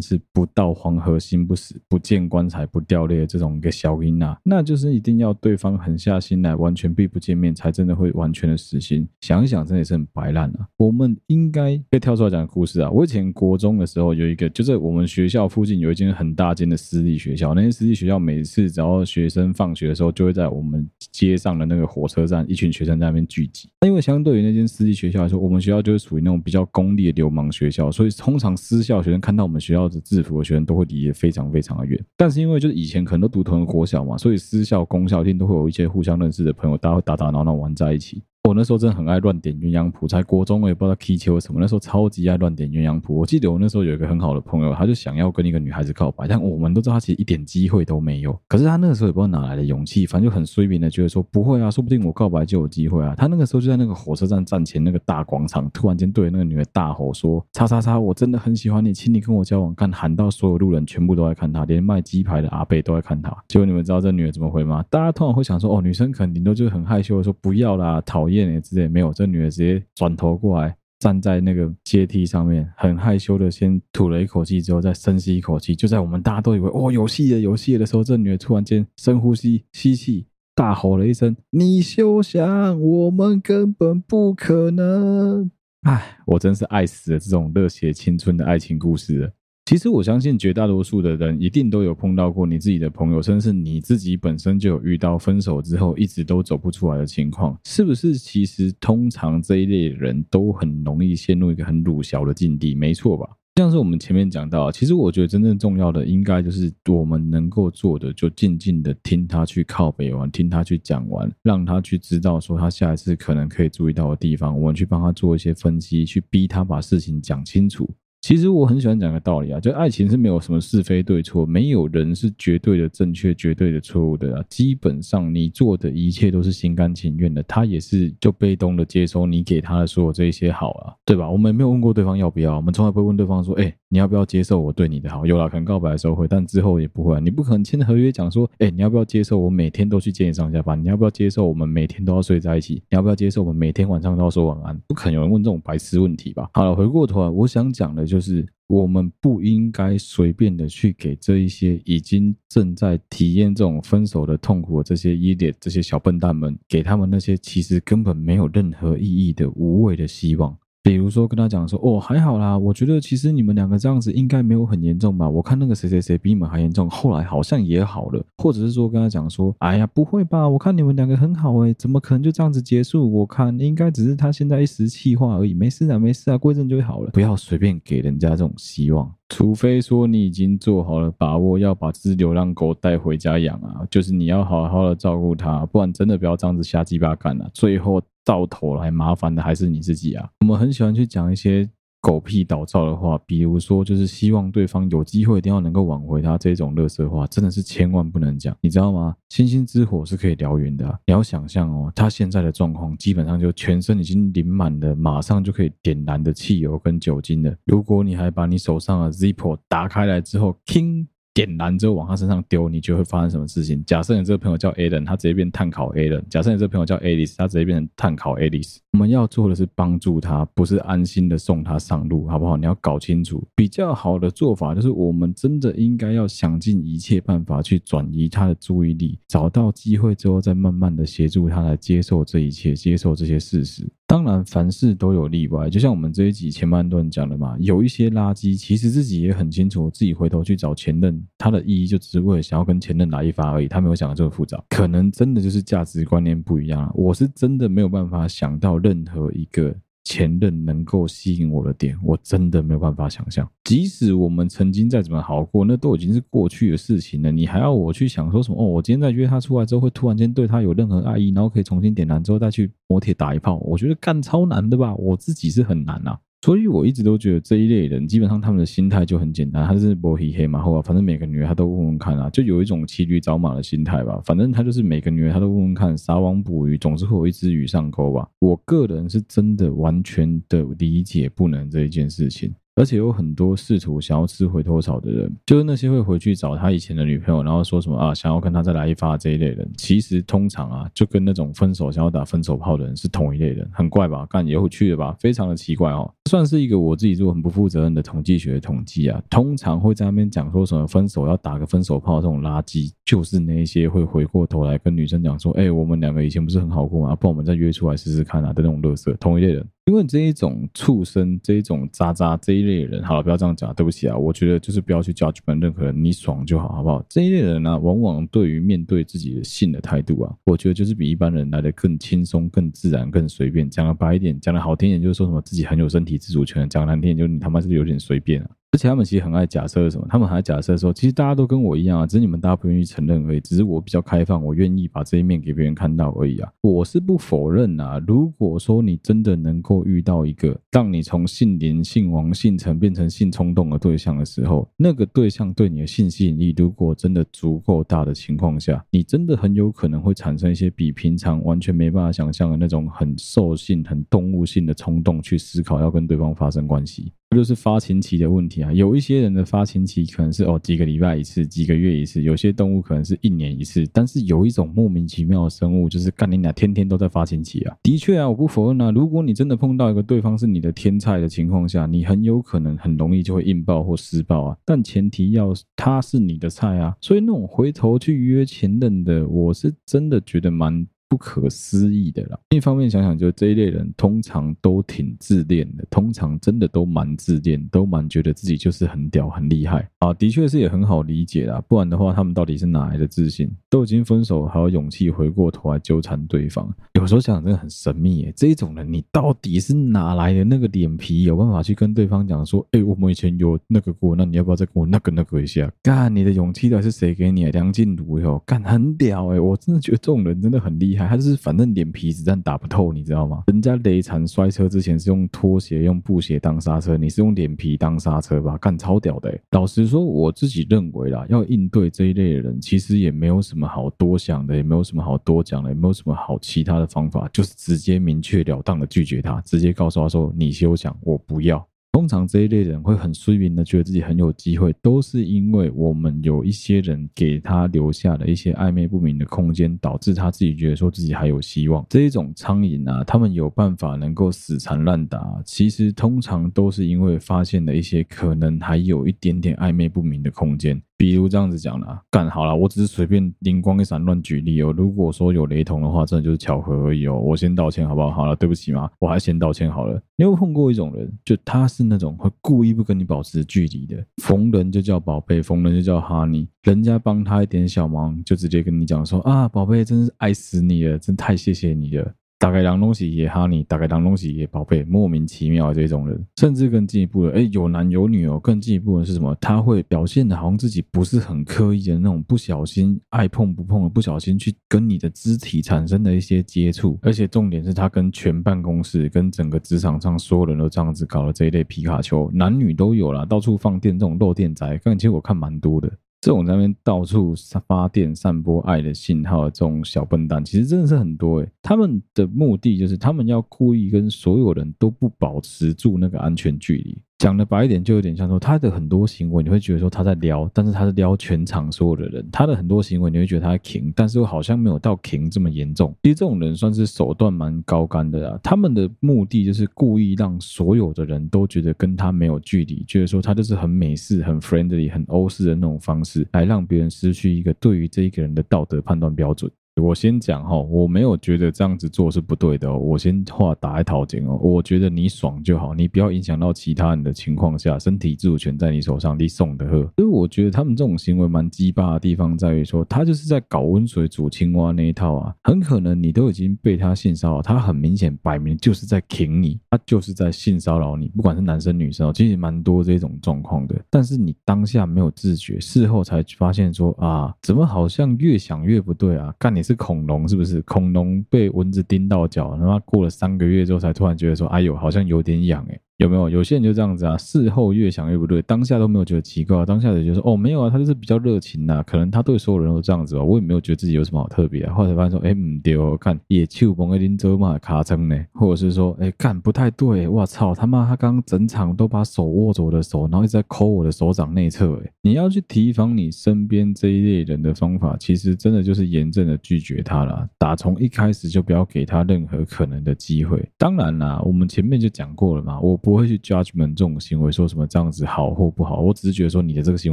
是不到黄河心不死，不见棺材不掉泪的这种一个小音啊，那就是一定要对方狠下心来，完全避不见面，才真的会完全的死心。想一想，真的也是很白烂啊。我们应该被跳出来讲故事啊。我以前国中的时候有一个，就在我们学校附近有一间很大间的私立学校，那些私立学校每次只要学生放学的时候，就会在我们街上的那个火车站，一群学生在那边聚集。那因为相对于那间私立学校来说，我们学校就是属于那种比较公立的流氓学校，所以从通常私校学生看到我们学校的制服的学生都会离得非常非常的远，但是因为就是以前可能都读同一个国小嘛，所以私校、公校一定都会有一些互相认识的朋友，大家会打打闹闹玩在一起。我那时候真的很爱乱点鸳鸯谱，在国中我也不知道踢球什么，那时候超级爱乱点鸳鸯谱。我记得我那时候有一个很好的朋友，他就想要跟一个女孩子告白，但我们都知道他其实一点机会都没有。可是他那个时候也不知道哪来的勇气，反正就很随便的觉得说不会啊，说不定我告白就有机会啊。他那个时候就在那个火车站站前那个大广场，突然间对那个女的大吼说：“叉叉叉，我真的很喜欢你，请你跟我交往。”看喊到所有路人全部都在看他，连卖鸡排的阿贝都在看他。结果你们知道这女的怎么回吗？大家通常会想说：“哦，女生肯定都就是很害羞的说不要啦，讨厌诶之类。”没有。这女的直接转头过来，站在那个阶梯上面，很害羞的先吐了一口气，之后再深吸一口气。就在我们大家都以为哦有戏了有戏了的时候，这女的突然间深呼吸，吸气，大吼了一声：“你休想，我们根本不可能！”哎，我真是爱死了这种热血青春的爱情故事了。其实我相信绝大多数的人一定都有碰到过你自己的朋友，甚至是你自己本身就有遇到分手之后一直都走不出来的情况，是不是？其实通常这一类人都很容易陷入一个很鲁小的境地，没错吧？像是我们前面讲到，其实我觉得真正重要的应该就是我们能够做的，就静静的听他去靠北完，听他去讲完，让他去知道说他下一次可能可以注意到的地方，我们去帮他做一些分析，去逼他把事情讲清楚。其实我很喜欢讲个道理啊，就爱情是没有什么是非对错，没有人是绝对的正确、绝对的错误的啊。基本上你做的一切都是心甘情愿的，他也是就被动的接收你给他的所有这些好啊，对吧？我们没有问过对方要不要，我们从来不会问对方说，哎，你要不要接受我对你的好？有了可能告白的时候会，但之后也不会啊。你不可能签合约讲说，哎，你要不要接受我每天都去接你上下班？你要不要接受我们每天都要睡在一起？你要不要接受我们每天晚上都要说晚安？不可能有人问这种白痴问题吧？好了，回过头来，我想讲的就是。我们不应该随便的去给这一些已经正在体验这种分手的痛苦这些依恋这些小笨蛋们，给他们那些其实根本没有任何意义的无谓的希望。比如说跟他讲说，哦，还好啦，我觉得其实你们两个这样子应该没有很严重吧？我看那个谁谁谁比你们还严重，后来好像也好了。或者是说跟他讲说，哎呀，不会吧？我看你们两个很好诶，怎么可能就这样子结束？我看应该只是他现在一时气话而已，没事啊，没事啊，过一阵就会好了。不要随便给人家这种希望，除非说你已经做好了把握要把这只流浪狗带回家养啊，就是你要好好的照顾它，不然真的不要这样子瞎鸡巴干了，最后。到头来麻烦的还是你自己啊！我们很喜欢去讲一些狗屁倒灶的话，比如说就是希望对方有机会一定要能够挽回他这种垃圾话，真的是千万不能讲，你知道吗？星星之火是可以燎原的，你要想象哦，他现在的状况基本上就全身已经淋满了，马上就可以点燃的汽油跟酒精了。如果你还把你手上的 Zippo 打开来之后听。点燃之后往他身上丢，你就会发生什么事情？假设你这个朋友叫 Alan，他直接变碳烤 Alan；假设你这个朋友叫 Alice，他直接变成碳烤 Alice。我们要做的是帮助他，不是安心的送他上路，好不好？你要搞清楚，比较好的做法就是，我们真的应该要想尽一切办法去转移他的注意力，找到机会之后，再慢慢的协助他来接受这一切，接受这些事实。当然，凡事都有例外，就像我们这一集前半段讲的嘛，有一些垃圾，其实自己也很清楚，自己回头去找前任，他的意义就只是为了想要跟前任来一发而已，他没有想到这么复杂，可能真的就是价值观念不一样。我是真的没有办法想到任何一个。前任能够吸引我的点，我真的没有办法想象。即使我们曾经再怎么好过，那都已经是过去的事情了。你还要我去想说什么？哦，我今天再约他出来之后，会突然间对他有任何爱意，然后可以重新点燃之后再去磨铁打一炮？我觉得干超难的吧，我自己是很难啊。所以我一直都觉得这一类人，基本上他们的心态就很简单，他是摸黑黑嘛，后啊，反正每个女人他都问问看啊，就有一种骑驴找马的心态吧。反正他就是每个女人他都问问看，撒网捕鱼，总是会有一只鱼上钩吧。我个人是真的完全的理解不能这一件事情。而且有很多试图想要吃回头草的人，就是那些会回去找他以前的女朋友，然后说什么啊，想要跟他再来一发这一类人。其实通常啊，就跟那种分手想要打分手炮的人是同一类人，很怪吧？干有趣的吧？非常的奇怪哦。算是一个我自己做很不负责任的统计学统计啊。通常会在那边讲说什么分手要打个分手炮这种垃圾，就是那些会回过头来跟女生讲说，哎、我们两个以前不是很好过吗？不然我们再约出来试试看啊的那种垃圾，同一类人。因为这一种畜生，这一种渣渣这一类人，好了，不要这样讲，对不起啊，我觉得就是不要去 judge 任何人，你爽就好，好不好？这一类人呢、往往对于面对自己的性的态度啊，我觉得就是比一般人来的更轻松、更自然、更随便。讲的白一点，讲的好听一点，就是说什么自己很有身体自主权；讲难听点，就是你他妈是不是有点随便啊？而且他们其实很爱假设什么，他们还假设说，其实大家都跟我一样啊，只是你们大家不愿意承认而已。只是我比较开放，我愿意把这一面给别人看到而已啊。我是不否认啊，如果说你真的能够遇到一个让你从性灵、性王、性成变成性冲动的对象的时候，那个对象对你的性吸引力如果真的足够大的情况下，你真的很有可能会产生一些比平常完全没办法想象的那种很兽性、很动物性的冲动，去思考要跟对方发生关系。就是发情期的问题啊！有一些人的发情期可能是哦几个礼拜一次，几个月一次；有些动物可能是一年一次。但是有一种莫名其妙的生物，就是干你俩天天都在发情期啊！的确啊，我不否认啊。如果你真的碰到一个对方是你的天菜的情况下，你很有可能很容易就会硬爆或施暴啊。但前提要他是你的菜啊，所以那种回头去约前任的，我是真的觉得蛮。不可思议的啦。另一方面想想，就这一类人通常都挺自恋的，通常真的都蛮自恋，都蛮觉得自己就是很屌、很厉害啊。的确是也很好理解啦，不然的话，他们到底是哪来的自信？都已经分手，还有勇气回过头来纠缠对方？有时候想想真的很神秘耶。这一种人，你到底是哪来的那个脸皮，有办法去跟对方讲说：“哎，我们以前有那个过，那你要不要再跟我那个那个一下？”干，你的勇气到底是谁给你？梁静茹哟，干很屌哎，我真的觉得这种人真的很厉害。他就是反正脸皮子弹打不透，你知道吗？人家雷残摔车之前是用拖鞋、用布鞋当刹车，你是用脸皮当刹车吧？干超屌的！老实说，我自己认为啦，要应对这一类的人，其实也没有什么好多想的，也没有什么好多讲的，也没有什么好其他的方法，就是直接明确了当的拒绝他，直接告诉他说：“你休想，我不要。”通常这一类人会很衰明的觉得自己很有机会，都是因为我们有一些人给他留下了一些暧昧不明的空间，导致他自己觉得说自己还有希望。这一种苍蝇啊，他们有办法能够死缠烂打，其实通常都是因为发现了一些可能还有一点点暧昧不明的空间。比如这样子讲啦，干好了，我只是随便灵光一闪乱举例哦。如果说有雷同的话，真的就是巧合而已哦。我先道歉好不好？好了，对不起嘛，我还先道歉好了。你有碰过一种人，就他是那种会故意不跟你保持距离的，逢人就叫宝贝，逢人就叫哈尼，人家帮他一点小忙，就直接跟你讲说啊，宝贝，真是爱死你了，真太谢谢你了。大概当东西也哈你，大概当东西也宝贝，莫名其妙的这种人，甚至更进一步的，哎，有男有女哦，更进一步的是什么？他会表现的好像自己不是很刻意的那种，不小心爱碰不碰的，不小心去跟你的肢体产生的一些接触，而且重点是他跟全办公室、跟整个职场上所有人都这样子搞了这一类皮卡丘，男女都有啦，到处放电这种漏电宅，刚才其实我看蛮多的。这种在那边到处发电、散播爱的信号的这种小笨蛋，其实真的是很多诶。他们的目的就是，他们要故意跟所有人都不保持住那个安全距离。讲的白一点，就有点像说他的很多行为，你会觉得说他在撩，但是他是撩全场所有的人。他的很多行为，你会觉得他在 king，但是又好像没有到 king 这么严重。其实这种人算是手段蛮高干的啊。他们的目的就是故意让所有的人都觉得跟他没有距离，觉得说他就是很美式、很 friendly、很欧式的那种方式，来让别人失去一个对于这一个人的道德判断标准。我先讲哈，我没有觉得这样子做是不对的。我先话打在头前哦，我觉得你爽就好，你不要影响到其他人的情况下，身体自主权在你手上，你送的喝。所以我觉得他们这种行为蛮鸡巴的地方在于说，他就是在搞温水煮青蛙那一套啊。很可能你都已经被他性骚扰，他很明显摆明就是在挺你，他就是在性骚扰你，不管是男生女生哦，其实蛮多这种状况的。但是你当下没有自觉，事后才发现说啊，怎么好像越想越不对啊？干你！你是恐龙是不是？恐龙被蚊子叮到脚，他妈过了三个月之后，才突然觉得说：“哎呦，好像有点痒哎。”有没有？有些人就这样子啊，事后越想越不对，当下都没有觉得奇怪，当下就觉得说：“哦，没有啊，他就是比较热情呐，可能他对所有人都这样子吧。”我也没有觉得自己有什么好特别啊。后来才发现说：“哎，唔对哦，看野球崩个林州嘛卡称呢，或者是说，哎，干不太对，我操他妈，他刚整场都把手握着我的手，然后一直在抠我的手掌内侧。哎，你要去提防你身边这一类人的方法，其实真的就是严正的拒绝他了，打从一开始就不要给他任何可能的机会。当然啦，我们前面就讲过了嘛，我不不会去 judgment。这种行为说什么这样子好或不好，我只是觉得说你的这个行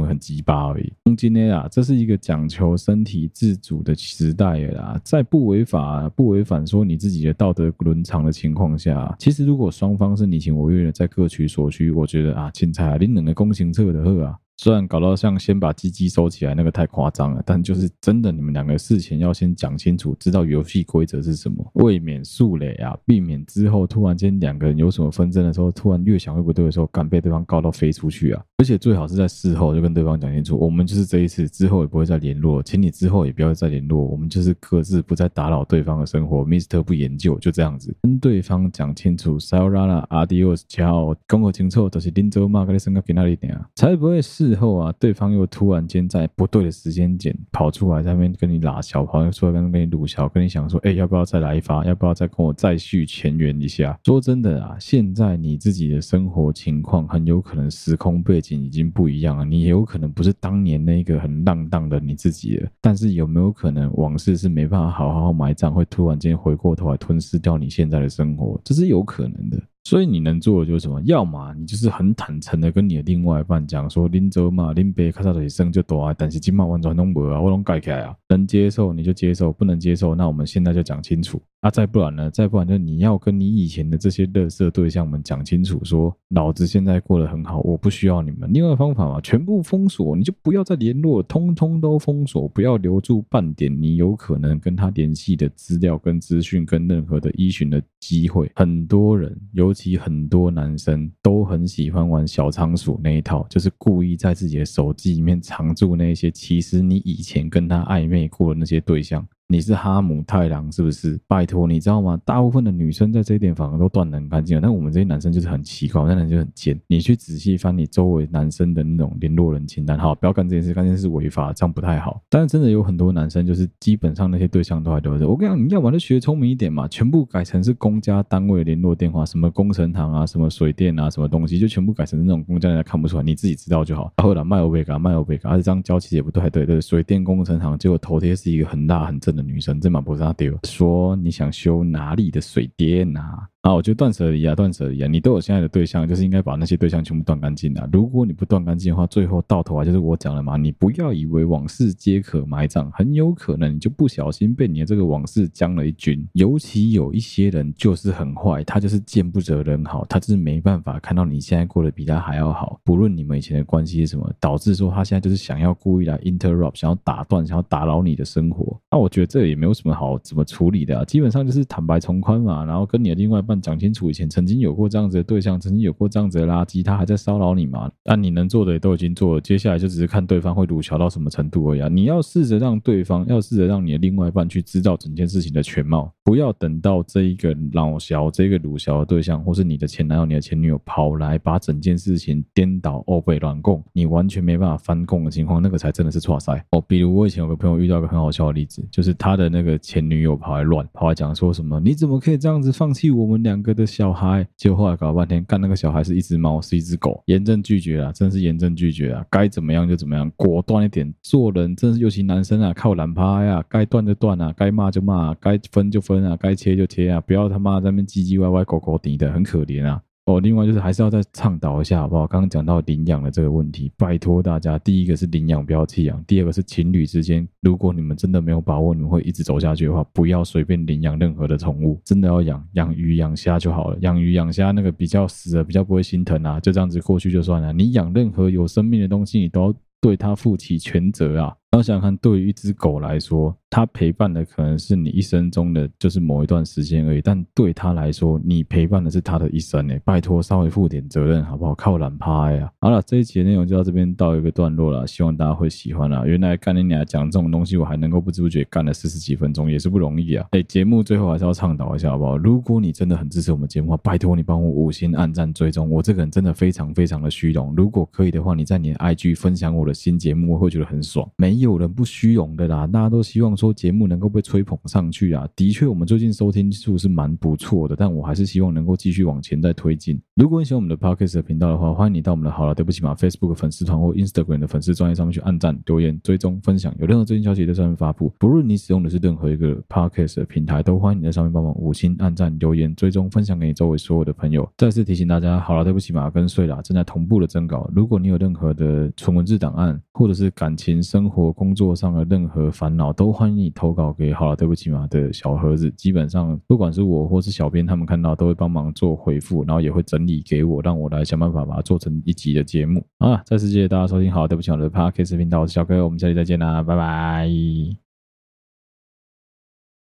为很鸡巴而已。今天啊，这是一个讲求身体自主的时代啦，在不违法、不违反说你自己的道德伦常的情况下，其实如果双方是你情我愿的，在各取所需，我觉得啊，青菜啊，你两个公行策的喝啊。虽然搞到像先把鸡鸡收起来那个太夸张了，但就是真的，你们两个事前要先讲清楚，知道游戏规则是什么，未免数累啊，避免之后突然间两个人有什么纷争的时候，突然越想越不对的时候，敢被对方告到飞出去啊！而且最好是在事后就跟对方讲清楚，我们就是这一次之后也不会再联络，请你之后也不要再联络，我们就是各自不再打扰对方的生活，Mr 不研究就这样子，跟对方讲清楚 s a y o r a a d i o s 恭候清楚，都是林州嘛，跟你生个给那里点啊，才不会是。之后啊，对方又突然间在不对的时间点跑出来，在那边跟你拉小，跑出来跟跟你撸小，跟你想说，哎，要不要再来一发？要不要再跟我再续前缘一下？说真的啊，现在你自己的生活情况很有可能时空背景已经不一样了，你也有可能不是当年那个很浪荡的你自己了。但是有没有可能往事是没办法好好埋葬，会突然间回过头来吞噬掉你现在的生活？这是有可能的。所以你能做的就是什么？要么你就是很坦诚的跟你的另外一半讲说，林州嘛，林北卡萨的生就多啊，但是今晚完全弄不啊，我拢改开啊，能接受你就接受，不能接受，那我们现在就讲清楚。啊，再不然呢？再不然就你要跟你以前的这些垃圾对象们讲清楚，说老子现在过得很好，我不需要你们。另外方法嘛，全部封锁，你就不要再联络，通通都封锁，不要留住半点你有可能跟他联系的资料跟资讯跟任何的依循的机会。很多人，尤其很多男生都很喜欢玩小仓鼠那一套，就是故意在自己的手机里面藏住那些其实你以前跟他暧昧过的那些对象。你是哈姆太郎是不是？拜托，你知道吗？大部分的女生在这一点反而都断得很干净，但我们这些男生就是很奇怪，那男生就很贱。你去仔细翻你周围男生的那种联络人清单，好，不要干这件事，干这件事违法，这样不太好。但是真的有很多男生，就是基本上那些对象都还留着。我跟你讲，你要么就学聪明一点嘛，全部改成是公家单位联络电话，什么工程行啊，什么水电啊，什么东西，就全部改成那种公家，人家看不出来，你自己知道就好。后来卖欧贝卡，卖欧贝卡，而且这样交期也不太对，对，水电工程行，结果头贴是一个很大很正的女生，这蛮不。说你想修哪里的水电啊？啊，我觉得断舍离啊，断舍离啊，你都有现在的对象，就是应该把那些对象全部断干净啊。如果你不断干净的话，最后到头来就是我讲了嘛，你不要以为往事皆可埋葬，很有可能你就不小心被你的这个往事将了一军。尤其有一些人就是很坏，他就是见不得人好，他就是没办法看到你现在过得比他还要好。不论你们以前的关系是什么，导致说他现在就是想要故意来 interrupt，想要打断，想要打扰你的生活。那我觉得这也没有什么好怎么处理的啊，基本上就是坦白从宽嘛，然后跟你的另外一半。讲清楚，以前曾经有过这样子的对象，曾经有过这样子的垃圾，他还在骚扰你吗？那你能做的也都已经做了，接下来就只是看对方会鲁小到什么程度而已啊。你要试着让对方，要试着让你的另外一半去知道整件事情的全貌，不要等到这一个老小、这个鲁小的对象，或是你的前男友、你的前女友跑来把整件事情颠倒、哦被乱供，你完全没办法翻供的情况，那个才真的是错塞哦。比如我以前有个朋友遇到一个很好笑的例子，就是他的那个前女友跑来乱，跑来讲说什么，你怎么可以这样子放弃我们两个的小孩，结果后来搞了半天，干那个小孩是一只猫，是一只狗，严正拒绝啊，真是严正拒绝啊，该怎么样就怎么样，果断一点，做人真是尤其男生啊，靠懒趴呀，该断就断啊，该骂就骂，该分就分啊，该切就切啊，不要他妈在那边唧唧歪歪、狗狗滴的，很可怜啊。哦，另外就是还是要再倡导一下，好不好？刚刚讲到领养的这个问题，拜托大家，第一个是领养不要弃养，第二个是情侣之间，如果你们真的没有把握你们会一直走下去的话，不要随便领养任何的宠物，真的要养养鱼养虾就好了，养鱼养虾那个比较死了，比较不会心疼啊，就这样子过去就算了。你养任何有生命的东西，你都要对它负起全责啊。然后想想看，对于一只狗来说，他陪伴的可能是你一生中的就是某一段时间而已，但对他来说，你陪伴的是他的一生诶。拜托，稍微负点责任好不好？靠懒趴呀！好了，这一期的内容就到这边到一个段落了，希望大家会喜欢啦。原来干你俩讲这种东西，我还能够不知不觉干了四十几分钟，也是不容易啊。哎，节目最后还是要倡导一下好不好？如果你真的很支持我们节目的话，拜托你帮我五星按赞追踪，我这个人真的非常非常的虚荣。如果可以的话，你在你的 IG 分享我的新节目，我会觉得很爽。没有人不虚荣的啦，大家都希望说节目能够被吹捧上去啊。的确，我们最近收听数是蛮不错的，但我还是希望能够继续往前再推进。如果你喜欢我们的 Podcast 的频道的话，欢迎你到我们的好了对不起嘛 Facebook 粉丝团或 Instagram 的粉丝专页上面去按赞、留言、追踪、分享，有任何最新消息在上面发布。不论你使用的是任何一个 Podcast 的平台，都欢迎你在上面帮忙五星按赞、留言、追踪、分享给你周围所有的朋友。再次提醒大家，好了对不起嘛跟睡啦正在同步的征稿。如果你有任何的纯文字档案，或者是感情、生活、工作上的任何烦恼都欢你投稿给好了，对不起嘛的小盒子。基本上不管是我或是小编，他们看到都会帮忙做回复，然后也会整理给我，让我来想办法把它做成一集的节目。好了，再次谢谢大家收听，好了，对不起，我的 Podcast 频道，我是小哥，我们下期再见啦，拜拜。